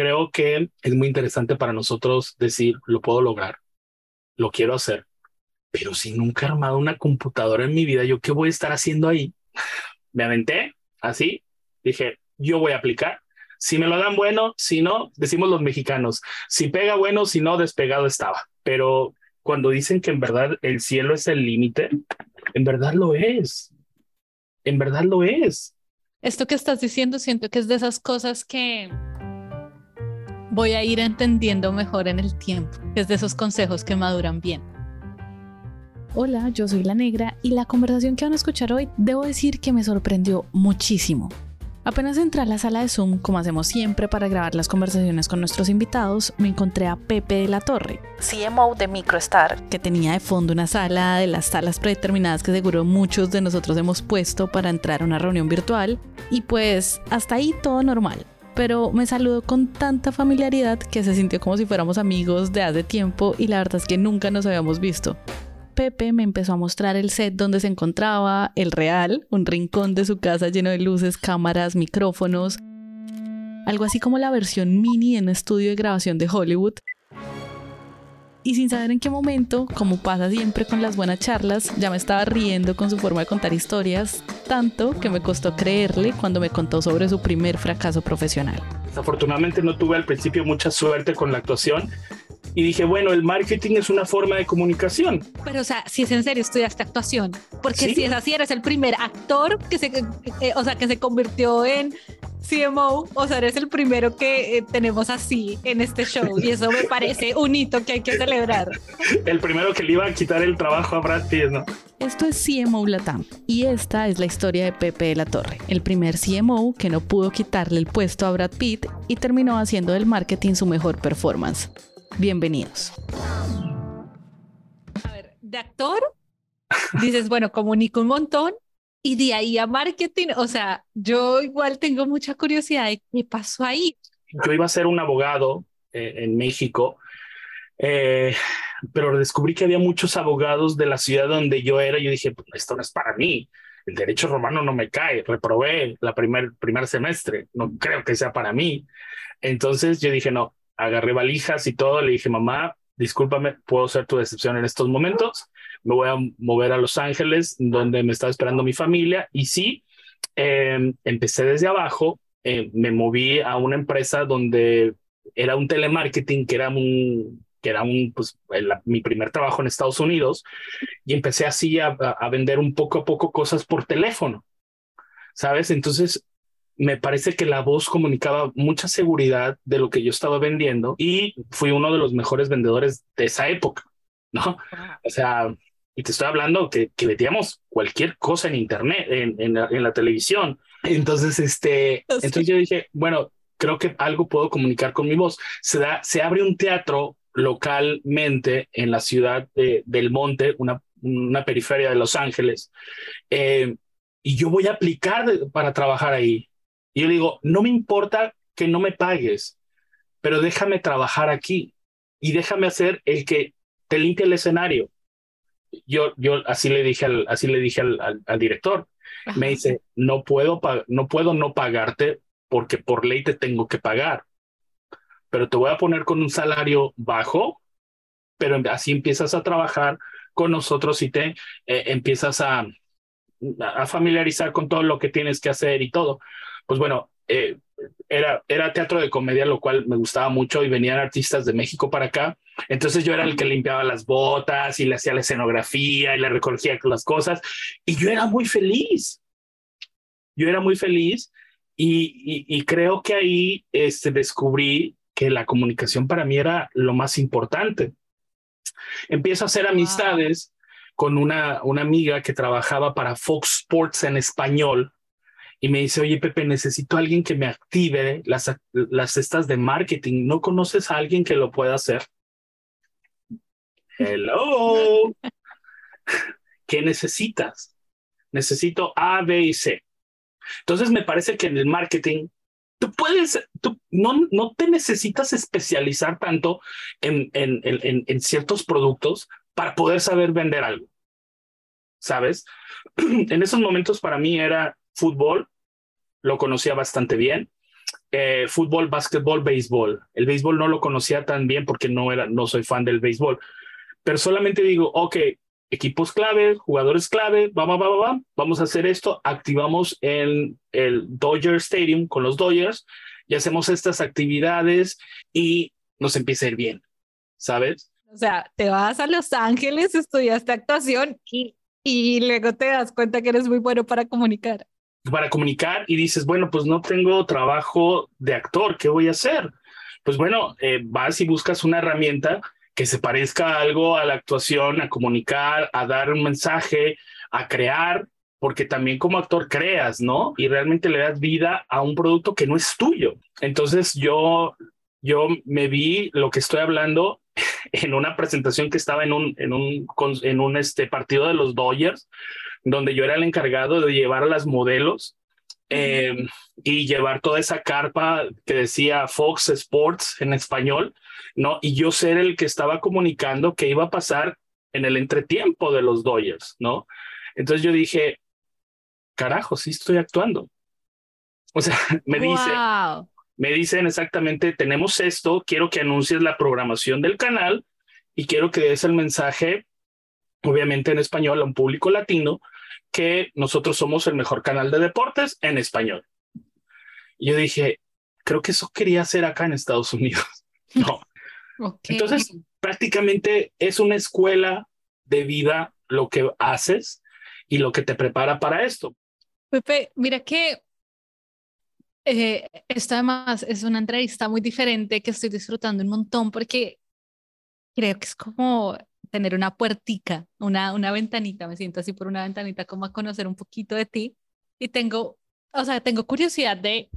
creo que es muy interesante para nosotros decir, lo puedo lograr, lo quiero hacer, pero si nunca he armado una computadora en mi vida, ¿yo qué voy a estar haciendo ahí? Me aventé así, dije, yo voy a aplicar. Si me lo dan bueno, si no, decimos los mexicanos, si pega bueno, si no, despegado estaba. Pero cuando dicen que en verdad el cielo es el límite, en verdad lo es. En verdad lo es. Esto que estás diciendo siento que es de esas cosas que voy a ir entendiendo mejor en el tiempo, es de esos consejos que maduran bien. Hola, yo soy La Negra y la conversación que van a escuchar hoy debo decir que me sorprendió muchísimo. Apenas entré a la sala de Zoom, como hacemos siempre para grabar las conversaciones con nuestros invitados, me encontré a Pepe de la Torre, CMO de MicroStar, que tenía de fondo una sala de las salas predeterminadas que seguro muchos de nosotros hemos puesto para entrar a una reunión virtual, y pues hasta ahí todo normal pero me saludó con tanta familiaridad que se sintió como si fuéramos amigos de hace tiempo y la verdad es que nunca nos habíamos visto. Pepe me empezó a mostrar el set donde se encontraba, el real, un rincón de su casa lleno de luces, cámaras, micrófonos, algo así como la versión mini en un estudio de grabación de Hollywood, y sin saber en qué momento, como pasa siempre con las buenas charlas, ya me estaba riendo con su forma de contar historias, tanto que me costó creerle cuando me contó sobre su primer fracaso profesional. Desafortunadamente no tuve al principio mucha suerte con la actuación y dije, bueno, el marketing es una forma de comunicación. Pero, o sea, si es en serio, estudiaste actuación, porque si es así, eres el primer actor que se, eh, o sea, que se convirtió en CMO, o sea, eres el primero que eh, tenemos así en este show y eso me parece un hito que hay que celebrar. El primero que le iba a quitar el trabajo a Brad Pitt, ¿no? Esto es CMO Latam y esta es la historia de Pepe de la Torre, el primer CMO que no pudo quitarle el puesto a Brad Pitt y terminó haciendo del marketing su mejor performance. Bienvenidos. A ver, de actor, dices, bueno, comunico un montón y de ahí a marketing, o sea, yo igual tengo mucha curiosidad de qué pasó ahí. Yo iba a ser un abogado eh, en México, eh, pero descubrí que había muchos abogados de la ciudad donde yo era. Y yo dije, pues, esto no es para mí. El derecho romano no me cae. Reprobé la primer, primer semestre. No creo que sea para mí. Entonces yo dije, no, agarré valijas y todo. Le dije, mamá, discúlpame, puedo ser tu decepción en estos momentos me voy a mover a Los Ángeles, donde me estaba esperando mi familia. Y sí, em, empecé desde abajo, eh, me moví a una empresa donde era un telemarketing, que era un que era un, pues, mi primer trabajo en Estados Unidos, y empecé así a, a vender un poco a poco cosas por teléfono, ¿sabes? Entonces, me parece que la voz comunicaba mucha seguridad de lo que yo estaba vendiendo y fui uno de los mejores vendedores de esa época, ¿no? O sea, y te estoy hablando que, que vendíamos cualquier cosa en internet, en, en, la, en la, televisión. Entonces, este, entonces yo dije, bueno, creo que algo puedo comunicar con mi voz. Se da, se abre un teatro localmente en la ciudad de, del Monte, una, una periferia de Los Ángeles, eh, y yo voy a aplicar de, para trabajar ahí. Y yo digo, no me importa que no me pagues, pero déjame trabajar aquí y déjame hacer el que te limpie el escenario yo, yo así le dije al, así le dije al, al, al director. Ajá. Me dice, no puedo, no puedo no pagarte porque por ley te tengo que pagar, pero te voy a poner con un salario bajo, pero así empiezas a trabajar con nosotros y te eh, empiezas a, a familiarizar con todo lo que tienes que hacer y todo. Pues bueno, eh, era, era teatro de comedia, lo cual me gustaba mucho y venían artistas de México para acá. Entonces yo era el que limpiaba las botas y le hacía la escenografía y le recogía las cosas y yo era muy feliz. Yo era muy feliz y, y, y creo que ahí este, descubrí que la comunicación para mí era lo más importante. Empiezo a hacer amistades wow. con una, una amiga que trabajaba para Fox Sports en español y me dice, oye, Pepe, necesito alguien que me active las, las cestas de marketing. ¿No conoces a alguien que lo pueda hacer? Hello. ¿Qué necesitas? Necesito A, B y C. Entonces me parece que en el marketing tú puedes, tú no, no te necesitas especializar tanto en, en, en, en ciertos productos para poder saber vender algo. ¿Sabes? En esos momentos para mí era fútbol, lo conocía bastante bien. eh, fútbol, básquetbol, béisbol. El béisbol no lo conocía tan bien porque no era, no soy fan del béisbol, pero solamente digo, ok, equipos clave, jugadores clave, vamos, vamos, vamos, vamos a hacer esto, activamos el, el Dodger Stadium con los Dodgers y hacemos estas actividades y nos empieza a ir bien, ¿sabes? O sea, te vas a Los Ángeles, estudiaste actuación y, y luego te das cuenta que eres muy bueno para comunicar. Para comunicar y dices, bueno, pues no tengo trabajo de actor, ¿qué voy a hacer? Pues bueno, eh, vas y buscas una herramienta que se parezca algo a la actuación, a comunicar, a dar un mensaje, a crear, porque también como actor creas, ¿no? Y realmente le das vida a un producto que no es tuyo. Entonces yo, yo me vi lo que estoy hablando en una presentación que estaba en un, en un, en un este partido de los Dodgers, donde yo era el encargado de llevar a las modelos eh, y llevar toda esa carpa que decía Fox Sports en español, ¿no? Y yo ser el que estaba comunicando qué iba a pasar en el entretiempo de los Dodgers, ¿no? Entonces yo dije, carajo, sí estoy actuando. O sea, me dice, me dicen exactamente, tenemos esto, quiero que anuncies la programación del canal y quiero que des el mensaje, obviamente en español, a un público latino, que nosotros somos el mejor canal de deportes en español. Y yo dije, creo que eso quería hacer acá en Estados Unidos. No. Entonces, prácticamente es una escuela de vida lo que haces y lo que te prepara para esto. Pepe, mira que eh, esto además es una entrevista muy diferente que estoy disfrutando un montón porque creo que es como tener una puertica, una, una ventanita, me siento así por una ventanita como a conocer un poquito de ti y tengo, o sea, tengo curiosidad de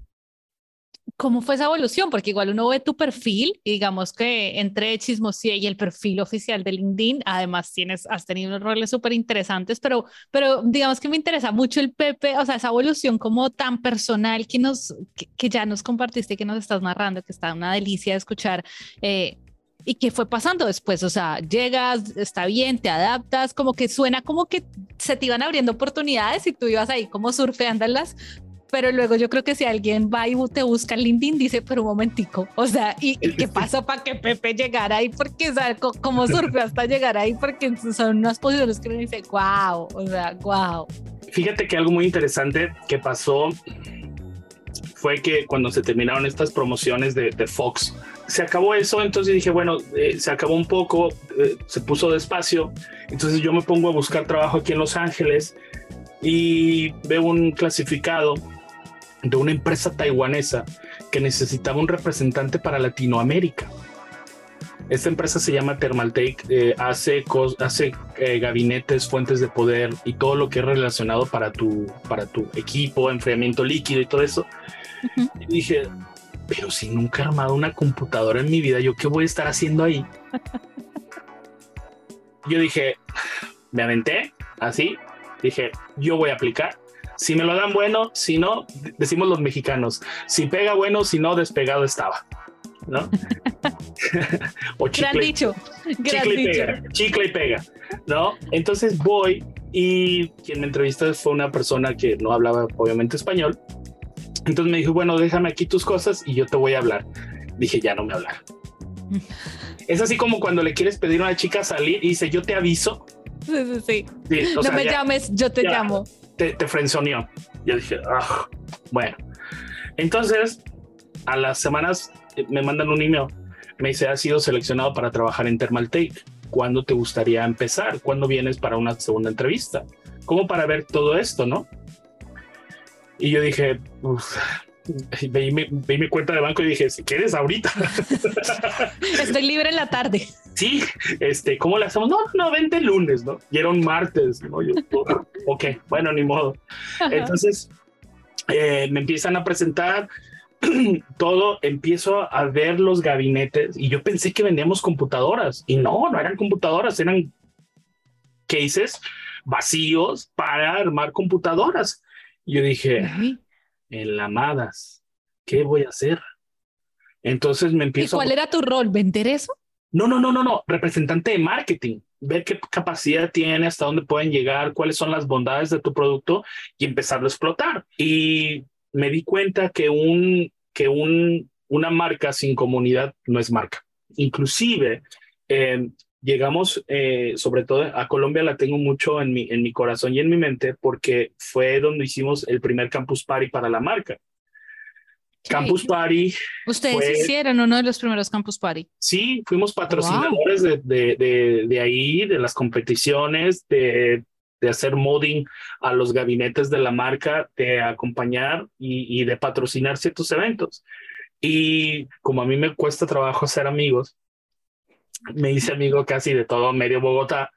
cómo fue esa evolución, porque igual uno ve tu perfil y digamos que entre Chismosía y el perfil oficial de LinkedIn, además tienes, has tenido unos roles súper interesantes, pero, pero digamos que me interesa mucho el Pepe, o sea, esa evolución como tan personal que nos, que, ya nos compartiste, que nos estás narrando, que está una delicia de escuchar. Eh, ¿Y qué fue pasando después? O sea, llegas, está bien, te adaptas, como que suena como que se te iban abriendo oportunidades y tú ibas ahí como surfeándolas, pero luego yo creo que si alguien va y te busca en LinkedIn, dice, pero un momentico, o sea, ¿y, qué pasó para que Pepe llegara ahí? Porque, o sea, ¿cómo surfeó hasta llegar ahí? Porque son unas posiciones que uno dice, wow, o sea, wow. Fíjate que algo muy interesante que pasó fue que cuando se terminaron estas promociones de, de Fox, se acabó eso, entonces dije, bueno, eh, se acabó un poco, eh, se puso despacio, entonces yo me pongo a buscar trabajo aquí en Los Ángeles y veo un clasificado de una empresa taiwanesa que necesitaba un representante para Latinoamérica. Esta empresa se llama Thermaltake, eh, hace, hace gabinetes, fuentes de poder y todo lo que es relacionado para tu, para tu equipo, enfriamiento líquido y todo eso. Y dije, pero si nunca he armado una computadora en mi vida, ¿yo qué voy a estar haciendo ahí? yo dije, me aventé así, dije, yo voy a aplicar. Si me lo dan bueno, si no, decimos los mexicanos, si pega bueno, si no, despegado estaba. ¿No? o chicle, gran dicho, chicle, y Pega, chicle y pega, ¿no? Entonces voy y quien me entrevista fue una persona que no hablaba obviamente español entonces me dijo, bueno, déjame aquí tus cosas y yo te voy a hablar. Dije, ya no me habla. es así como cuando le quieres pedir a una chica salir y dice, yo te aviso. Sí, sí, sí. no me llames, yo te llamo. Te, te frenzoneó. Yo dije, ah, bueno. Entonces, a las semanas eh, me mandan un email. Me dice, has sido seleccionado para trabajar en Thermal Take. ¿Cuándo te gustaría empezar? ¿Cuándo vienes para una segunda entrevista? Como para ver todo esto, ¿no? Y yo dije, Veí mi, cuenta de banco y dije, si quieres ahorita. Estoy libre en la tarde. Sí, este, ¿cómo le hacemos? No, no, vente el lunes, ¿no? Y era un martes, ¿no? Yo, ok, bueno, ni modo. Entonces, eh, me empiezan a presentar todo, empiezo a ver los gabinetes y yo pensé que vendíamos computadoras y no, no eran computadoras, eran cases vacíos para armar computadoras. Yo dije, en la Madas, ¿qué voy a hacer? Entonces me empiezo. ¿Y cuál era tu rol? ¿Vender eso? No, no, no, no, no. Representante de marketing. Ver qué capacidad tiene, hasta dónde pueden llegar, cuáles son las bondades de tu producto y empezarlo a explotar. Y me di cuenta que un que un, una marca sin comunidad no es marca. Inclusive, eh, llegamos, eh, sobre todo a Colombia la tengo mucho en mi, en mi corazón y en mi mente porque fue donde hicimos el primer Campus Party para la marca. Campus Party. Ustedes hicieron uno de los primeros Campus Party. Sí, fuimos patrocinadores de, de, de, ahí, de las competiciones, de, de hacer modding a los gabinetes de la marca, de acompañar y, y de patrocinar ciertos eventos. Y como a mí me cuesta trabajo hacer amigos, me hice amigo casi de todo medio Bogotá.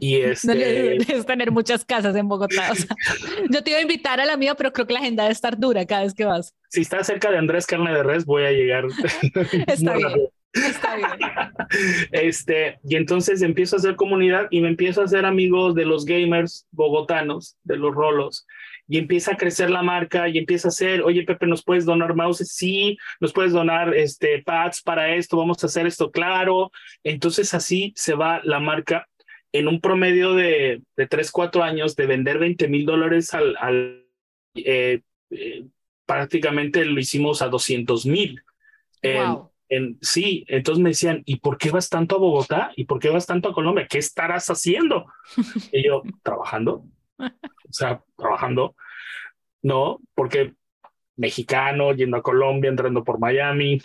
Y este... es tener muchas casas en Bogotá. yo te iba a invitar a la mía, pero creo que la agenda debe estar dura cada vez que vas. Si está cerca de Andrés Carne de Res, voy a llegar. Está bien. Está bien. Este, y entonces empiezo a hacer comunidad y me empiezo a hacer amigos de los gamers bogotanos, de los rolos y empieza a crecer la marca y empieza a hacer, oye Pepe, ¿nos puedes donar mouse? Sí, nos puedes donar este, pads para esto, vamos a hacer esto, claro. Entonces así se va la marca en un promedio de, de 3, 4 años de vender 20 mil dólares al, al eh, eh, prácticamente lo hicimos a 200 mil. Wow. En, sí, entonces me decían, ¿y por qué vas tanto a Bogotá? ¿Y por qué vas tanto a Colombia? ¿Qué estarás haciendo? y yo, trabajando o sea, trabajando, ¿no? Porque mexicano, yendo a Colombia, entrando por Miami,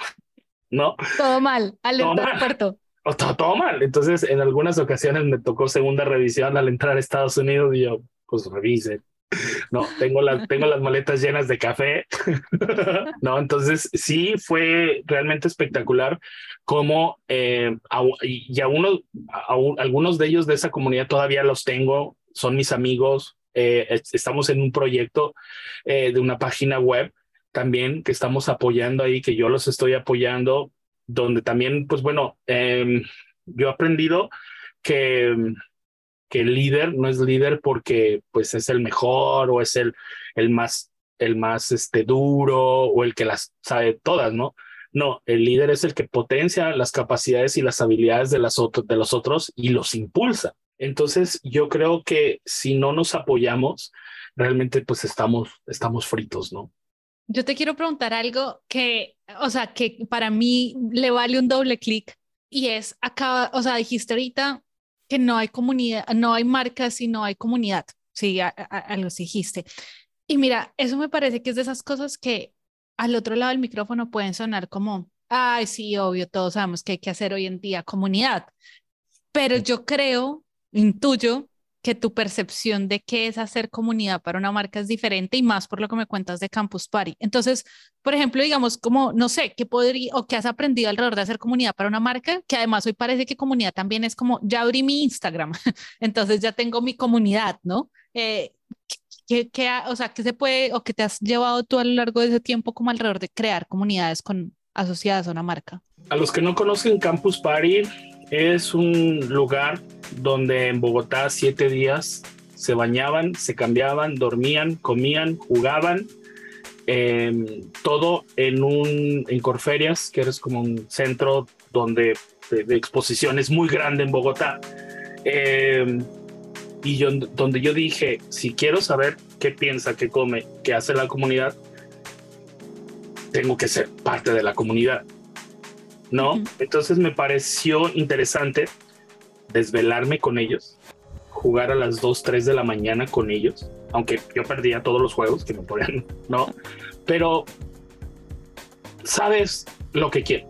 ¿no? Todo mal, al aeropuerto. Todo, todo, mal. Entonces, en algunas ocasiones me tocó segunda revisión al entrar a Estados Unidos y yo, pues revise. No, tengo, las tengo las maletas llenas de café. no, entonces sí fue realmente espectacular como eh, y a uno, a, algunos de ellos de esa comunidad todavía los tengo son mis amigos. Eh, estamos en un proyecto eh, de una página web también que estamos apoyando ahí, que yo los estoy apoyando, donde también, pues bueno, em, yo he aprendido que, que el líder no es líder porque pues es el mejor o es el, el más, el más este, duro o el que las sabe todas, ¿no? No, el líder es el que potencia las capacidades y las habilidades de, las de los otros y los impulsa. Entonces, yo creo que si no nos apoyamos, realmente pues estamos, estamos fritos, ¿no? Yo te quiero preguntar algo que, o sea, que para mí le vale un doble clic y es acá, o sea, dijiste ahorita que no hay comunidad, no hay marcas y no hay comunidad. Sí, algo dijiste. Y mira, eso me parece que es de esas cosas que al otro lado del micrófono pueden sonar como, ay, sí, obvio, todos sabemos que hay que hacer hoy en día comunidad. Pero yo creo intuyo que tu percepción de qué es hacer comunidad para una marca es diferente y más por lo que me cuentas de Campus Party. Entonces, por ejemplo, digamos como, no sé, ¿qué podría o qué has aprendido alrededor de hacer comunidad para una marca? Que además hoy parece que comunidad también es como, ya abrí mi Instagram, entonces ya tengo mi comunidad, ¿no? Eh, ¿qué, o sea, ¿qué se puede o qué te has llevado tú a lo largo de ese tiempo como alrededor de crear comunidades con, asociadas a una marca? A los que no conocen Campus Party, es un lugar donde en Bogotá siete días se bañaban, se cambiaban, dormían, comían, jugaban, em, todo en un en Corferias, que es como un centro donde de, exposiciones muy grande en Bogotá. Em, y yo, donde yo dije, si quiero saber qué piensa, qué come, qué hace la comunidad, tengo que ser parte de la comunidad. ¿No? Entonces me pareció interesante desvelarme con ellos, jugar a las 2, 3 de la mañana con ellos, aunque yo perdía todos los juegos que me ponían, ¿no? Pero sabes lo que quiero.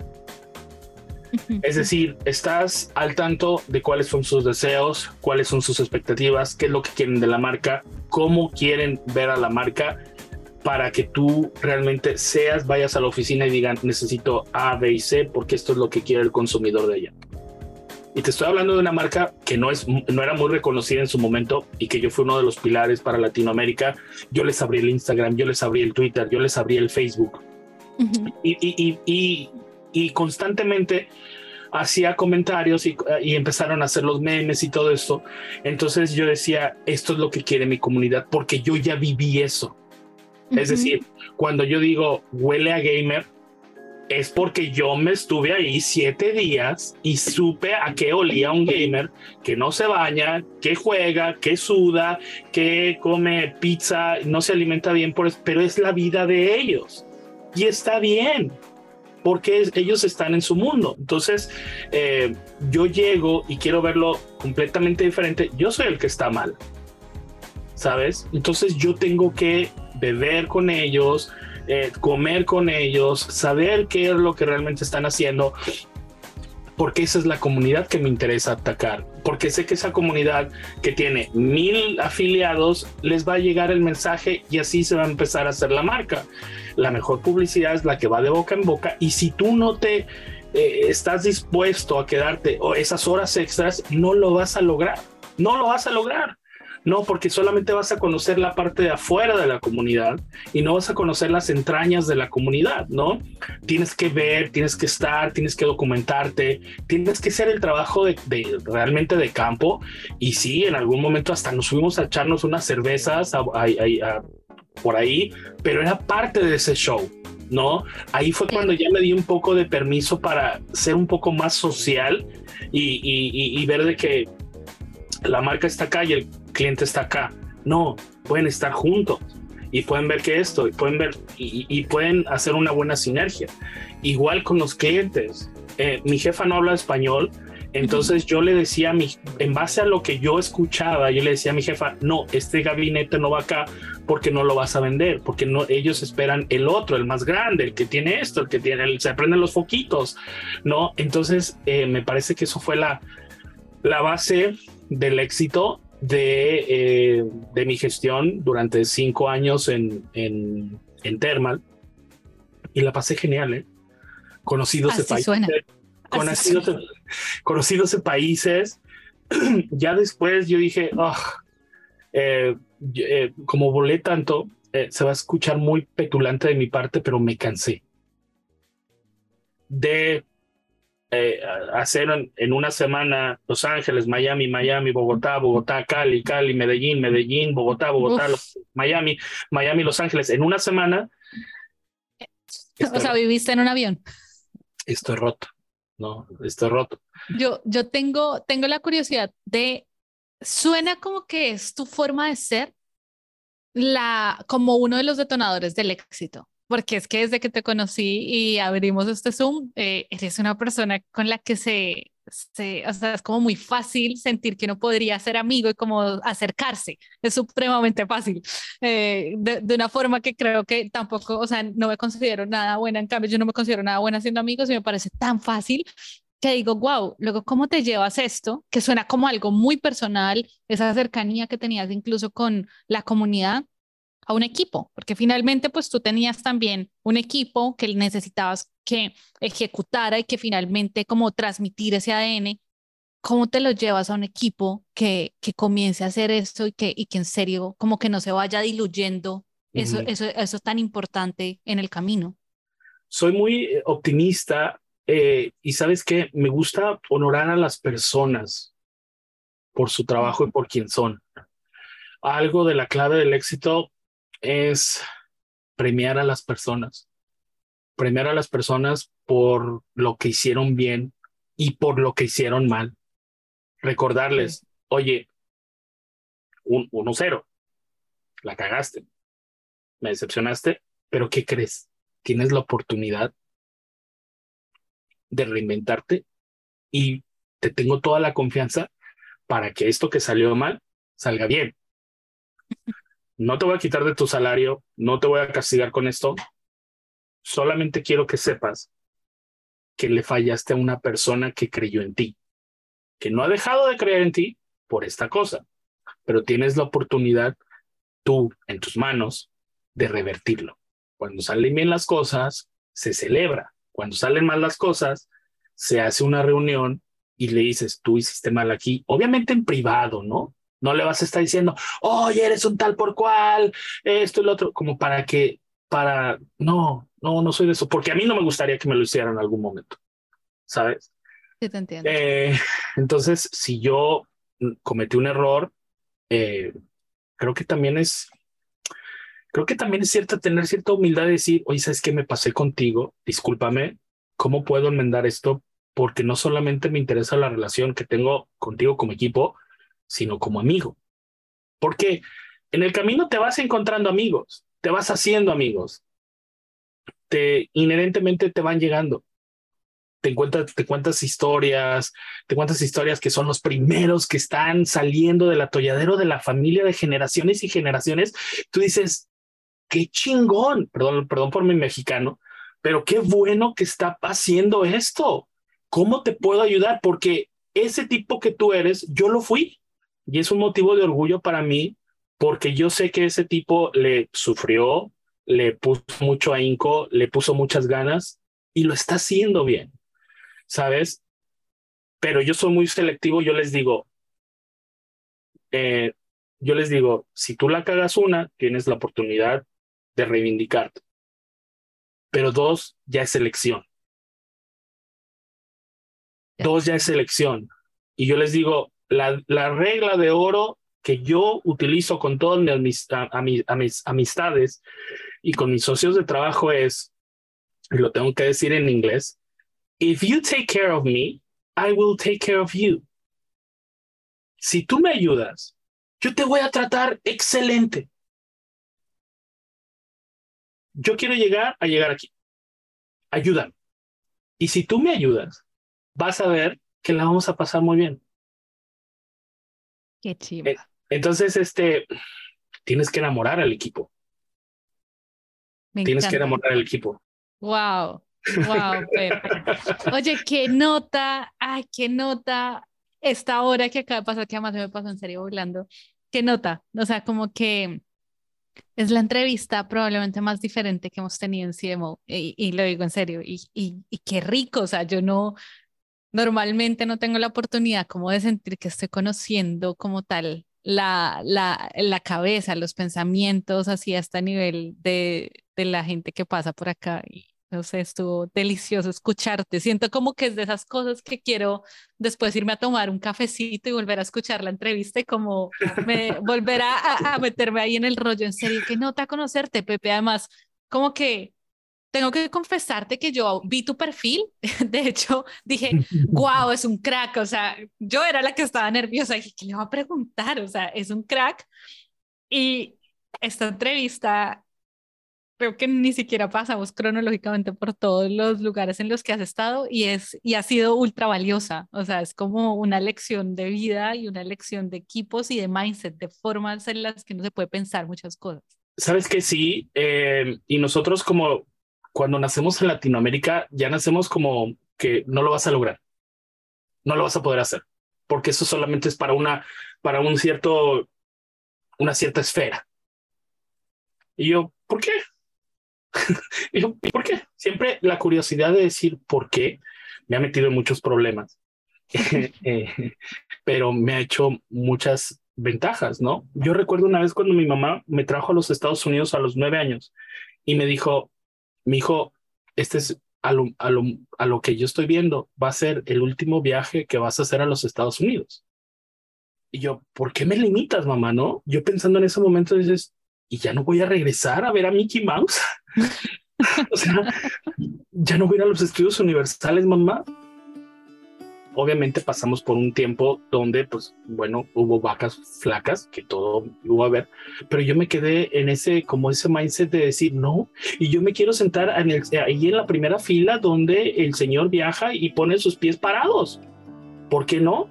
Es decir, estás al tanto de cuáles son sus deseos, cuáles son sus expectativas, qué es lo que quieren de la marca, cómo quieren ver a la marca para que tú realmente seas, vayas a la oficina y digan, necesito A, B y C porque esto es lo que quiere el consumidor de ella. Y te estoy hablando de una marca que no, es, no era muy reconocida en su momento y que yo fui uno de los pilares para Latinoamérica. Yo les abrí el Instagram, yo les abrí el Twitter, yo les abrí el Facebook. y, y, y, y, constantemente hacía comentarios y, y, empezaron a hacer los memes y todo esto. Entonces yo decía, esto es lo que quiere mi comunidad porque yo ya viví eso. Es decir, cuando yo digo huele a gamer, es porque yo me estuve ahí siete días y supe a qué olía un gamer que no se baña, que juega, que suda, que come pizza, no se alimenta bien, por, pero es la vida de ellos. y está bien porque ellos están en su mundo. Entonces, eh, yo llego y quiero verlo completamente diferente. Yo soy el que está mal, ¿sabes? Entonces yo tengo que beber con ellos, eh, comer con ellos, saber qué es lo que realmente están haciendo, porque esa es la comunidad que me interesa atacar, porque sé que esa comunidad que tiene mil afiliados les va a llegar el mensaje y así se va a empezar a hacer la marca. La mejor publicidad es la que va de boca en boca y si tú no te eh, estás dispuesto a quedarte o esas horas extras, no lo vas a lograr, no lo vas a lograr. No, porque solamente vas a conocer la parte de afuera de la comunidad y no vas a conocer las entrañas de la comunidad, ¿no? Tienes que ver, tienes que estar, tienes que documentarte, tienes que hacer el trabajo de, realmente de campo. Y sí, en algún momento hasta nos subimos a echarnos unas cervezas por ahí, pero era parte de ese show. ¿no? Ahí fue cuando ya me di un poco de permiso para ser un poco más social y, y ver de que la marca está acá y el cliente está acá. No, pueden estar juntos y pueden ver que esto, y pueden ver y, pueden hacer una buena sinergia. Igual con los clientes. Eh, mi jefa no habla español, entonces yo le decía a mi, en base a lo que yo escuchaba, yo le decía a mi jefa, no, este gabinete no va acá porque no lo vas a vender, porque no, ellos esperan el otro, el más grande, el que tiene esto, el que tiene, el, se prenden los foquitos, ¿no? Entonces eh, me parece que eso fue la, la base del éxito de, eh, de mi gestión durante cinco años en, en, en Thermal y la pasé genial, ¿eh? Conocidos de países. Conocidos, conocidos de países. ya después yo dije, eh, eh, como volé tanto, se va a escuchar muy petulante de mi parte, pero me cansé de eh, hacer en, una semana Los Ángeles, Miami, Miami, Bogotá, Bogotá, Cali, Cali, Medellín, Medellín, Bogotá, Bogotá, Miami, Miami, Los Ángeles, en una semana. O sea, viviste en un avión. Estoy roto, no, estoy roto. Yo, yo tengo, tengo la curiosidad de, suena como que es tu forma de ser la, como uno de los detonadores del éxito porque es que desde que te conocí y abrimos este Zoom, eh, eres una persona con la que se, se, o sea, es como muy fácil sentir que uno podría ser amigo y como acercarse, es supremamente fácil, eh, de, de, una forma que creo que tampoco, o sea, no me considero nada buena, en cambio yo no me considero nada buena siendo amigos y me parece tan fácil que digo, wow, luego, ¿cómo te llevas esto? Que suena como algo muy personal, esa cercanía que tenías incluso con la comunidad, a un equipo, porque finalmente pues tú tenías también un equipo que necesitabas que ejecutara y que finalmente como transmitir ese ADN, ¿cómo te lo llevas a un equipo que, que comience a hacer esto y que, y que en serio como que no se vaya diluyendo eso, eso, eso tan importante en el camino? Soy muy eh, optimista eh, y sabes que me gusta honorar a las personas por su trabajo y por quien son. Algo de la clave del éxito es premiar a las personas, premiar a las personas por lo que hicieron bien y por lo que hicieron mal. Recordarles, oye, un 1-0, la cagaste, me decepcionaste, pero ¿qué crees? Tienes la oportunidad de reinventarte y te tengo toda la confianza para que esto que salió mal salga bien no te voy a quitar de tu salario, no te voy a castigar con esto, solamente quiero que sepas que le fallaste a una persona que creyó en ti, que no ha dejado de creer en ti por esta cosa, pero tienes la oportunidad tú en tus manos de revertirlo. Cuando salen bien las cosas, se celebra. Cuando salen mal las cosas, se hace una reunión y le dices, tú hiciste mal aquí, obviamente en privado, ¿no? No le vas a estar diciendo, oye, eres un tal por cual, esto y lo otro, como para que, para, no, no, no soy de eso, porque a mí no me gustaría que me lo hicieran en algún momento, ¿sabes? Sí, te entiendo. Eh, entonces, si yo cometí un error, eh, creo que también es, creo que también es cierto tener cierta humildad de decir, oye, ¿sabes qué me pasé contigo? Discúlpame, ¿cómo puedo enmendar esto? Porque no solamente me interesa la relación que tengo contigo como equipo, sino como amigo. Porque en el camino te vas encontrando amigos, te vas haciendo amigos, te inherentemente te van llegando. Te cuentas, te cuentas historias, te cuentas historias que son los primeros que están saliendo del atolladero de la familia de generaciones y generaciones. Tú dices, qué chingón, perdón, perdón por mi mexicano, pero qué bueno que está haciendo esto. ¿Cómo te puedo ayudar? Porque ese tipo que tú eres, yo lo fui y es un motivo de orgullo para mí porque yo sé que ese tipo le sufrió, le puso mucho ahínco, le puso muchas ganas y lo está haciendo bien, ¿sabes? Pero yo soy muy selectivo, yo les digo, eh, yo les digo, si tú la cagas una, tienes la oportunidad de reivindicarte. Pero dos, ya es elección. Dos, ya es elección. Y yo les digo, la, la regla de oro que yo utilizo con todas mis, mis amistades y con mis socios de trabajo es, lo tengo que decir en inglés, if you take care of me, I will take care of you. Si tú me ayudas, yo te voy a tratar excelente. Yo quiero llegar a llegar aquí. Ayúdame. Y si tú me ayudas, vas a ver que la vamos a pasar muy bien. Qué chido. Eh, entonces, este, tienes que enamorar al equipo. tienes que enamorar al equipo. Wow, wow. Oye, qué nota, ay, qué nota esta hora que acaba de pasar, que además me pasó en serio hablando. Qué nota, o sea, como que es la entrevista probablemente más diferente que hemos tenido en CMO, y, lo digo en serio, y, y, y, qué rico, o sea, yo no, normalmente no tengo la oportunidad como de sentir que estoy conociendo como tal la, la, la cabeza, los pensamientos, así hasta nivel de, de la gente que pasa por acá. Y no sé, estuvo delicioso escucharte. Siento como que es de esas cosas que quiero después irme a tomar un cafecito y volver a escuchar la entrevista y como me, volver a, a meterme ahí en el rollo. En serio, qué nota conocerte, Pepe. Además, como que tengo que confesarte que yo vi tu perfil, de hecho dije, wow, es un crack, o sea, yo era la que estaba nerviosa, dije, ¿qué le va a preguntar? O sea, es un crack. Y esta entrevista, creo que ni siquiera pasamos cronológicamente por todos los lugares en los que has estado y, es, y ha sido ultra valiosa, o sea, es como una lección de vida y una lección de equipos y de mindset, de formas en las que no se puede pensar muchas cosas. Sabes que sí, eh, y nosotros como cuando nacemos en Latinoamérica, ya nacemos como que no lo vas a lograr. No lo vas a poder hacer, porque eso solamente es para una, para un cierto, una cierta esfera. Y yo, ¿por qué? y yo, ¿por qué? Siempre la curiosidad de decir por qué me ha metido en muchos problemas, eh, pero me ha hecho muchas ventajas, ¿no? Yo recuerdo una vez cuando mi mamá me trajo a los Estados Unidos a los nueve años y me dijo, mi hijo, este es a lo, a, lo, a lo que yo estoy viendo, va a ser el último viaje que vas a hacer a los Estados Unidos. Y yo, ¿por qué me limitas, mamá? No, yo pensando en ese momento dices, y ya no voy a regresar a ver a Mickey Mouse. o sea, ya no voy a ir a los estudios universales, mamá obviamente pasamos por un tiempo donde, pues, bueno, hubo vacas flacas, que todo hubo a ver, pero yo me quedé en ese, como ese mindset de decir, no, y yo me quiero sentar en el, ahí en la primera fila donde el señor viaja y pone sus pies parados. ¿Por qué no?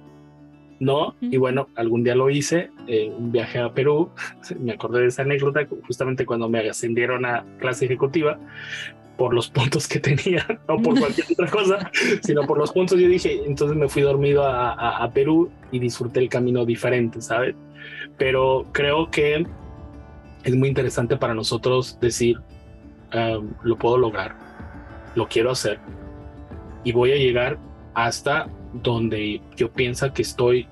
No, y bueno, algún día lo hice, eh, un viaje a Perú, me acordé de esa anécdota justamente cuando me ascendieron a clase ejecutiva, por los puntos que tenía, no por cualquier otra cosa, sino por los puntos. Yo dije, entonces me fui dormido a, Perú y disfruté el camino diferente, ¿sabes? Pero creo que es muy interesante para nosotros decir, lo puedo lograr, lo quiero hacer y voy a llegar hasta donde yo pienso que estoy,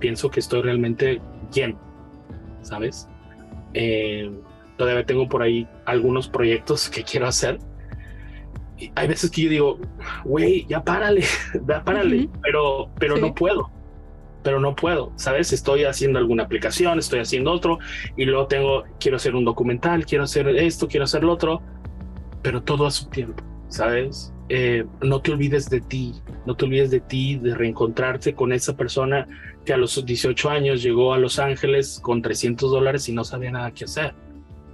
pienso que estoy realmente lleno, ¿sabes? Eh, todavía tengo por ahí algunos proyectos que quiero hacer hay veces que yo digo, güey, ya párale, ya párale, pero, pero no puedo, pero no puedo, ¿sabes? Estoy haciendo alguna aplicación, estoy haciendo otro, y luego tengo, quiero hacer un documental, quiero hacer esto, quiero hacer lo otro, pero todo a su tiempo, ¿sabes? Eh, no te olvides de ti, no te olvides de ti, de reencontrarte con esa persona que a los 18 años llegó a Los Ángeles con 300 dólares y no sabía nada que hacer,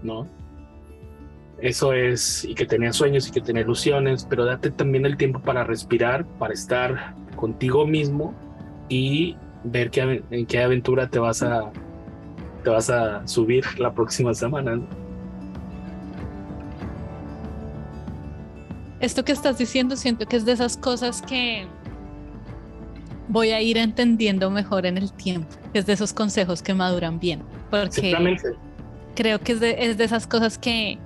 ¿no? Eso es, y que tenía sueños y que tenía ilusiones, pero date también el tiempo para respirar, para estar contigo mismo y ver qué, en qué aventura te vas a te vas a subir la próxima semana. Esto que estás diciendo siento que es de esas cosas que voy a ir entendiendo mejor en el tiempo, es de esos consejos que maduran bien, porque creo que es de, es de esas cosas que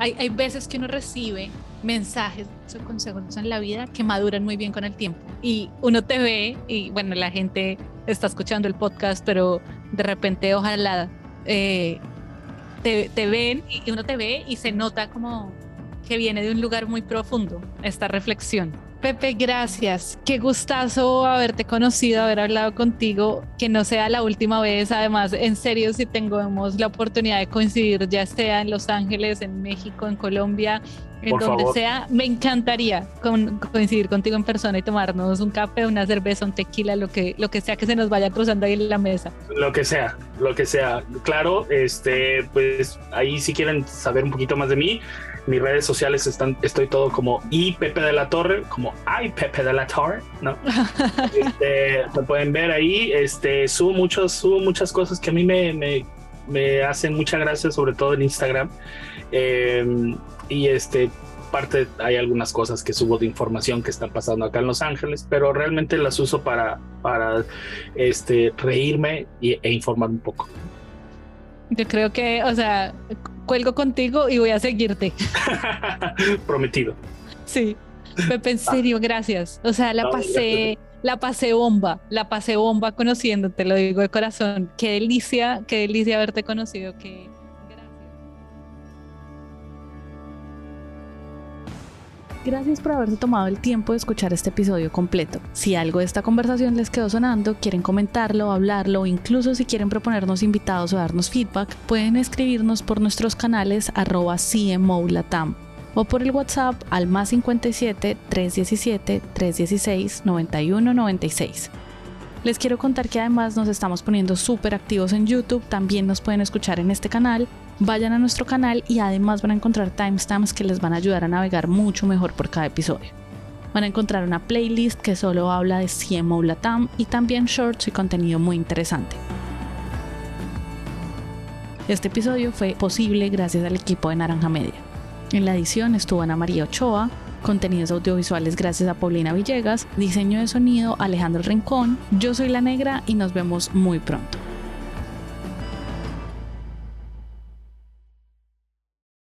hay, veces que uno recibe mensajes o consejos en la vida que maduran muy bien con el tiempo. Y uno te ve, y bueno, la gente está escuchando el podcast, pero de repente ojalá eh, te, ven y uno te ve y se nota como que viene de un lugar muy profundo esta reflexión. Pepe, gracias. Qué gustazo haberte conocido, haber hablado contigo, que no sea la última vez. Además, en serio, si tengamos la oportunidad de coincidir, ya sea en Los Ángeles, en México, en Colombia, en donde sea, me encantaría coincidir contigo en persona y tomarnos un café, una cerveza, un tequila, lo que, lo que sea que se nos vaya cruzando ahí en la mesa. Lo que sea, lo que sea. Claro, este, pues ahí si quieren saber un poquito más de mí, mis redes sociales están, estoy todo como y Pepe de la Torre, como ay Pepe de la Torre, ¿no? este, me pueden ver ahí, este, subo muchos, subo muchas cosas que a mí me, me, me hacen mucha gracia, sobre todo en Instagram. Eh, y este parte hay algunas cosas que subo de información que están pasando acá en Los Ángeles, pero realmente las uso para, para este, reírme y, e informar un poco. Yo creo que, o sea, cuelgo contigo y voy a seguirte. Prometido. Sí. Pepe, en ah. serio, gracias. O sea, la pasé, la pasé bomba, la pasé bomba conociéndote, lo digo de corazón. Qué delicia, qué delicia haberte conocido, que Gracias por haberse tomado el tiempo de escuchar este episodio completo. Si algo de esta conversación les quedó sonando, quieren comentarlo, hablarlo o incluso si quieren proponernos invitados o darnos feedback, pueden escribirnos por nuestros canales arroba CMOLATAM o por el WhatsApp al más 57 317 316 9196. Les quiero contar que además nos estamos poniendo súper activos en YouTube, también nos pueden escuchar en este canal vayan a nuestro canal y además van a encontrar timestamps que les van a ayudar a navegar mucho mejor por cada episodio. Van a encontrar una playlist que solo habla de CMO Latam y también shorts y contenido muy interesante. Este episodio fue posible gracias al equipo de Naranja Media. En la edición estuvo Ana María Ochoa, contenidos audiovisuales gracias a Paulina Villegas, diseño de sonido Alejandro Rincón, yo soy La Negra y nos vemos muy pronto.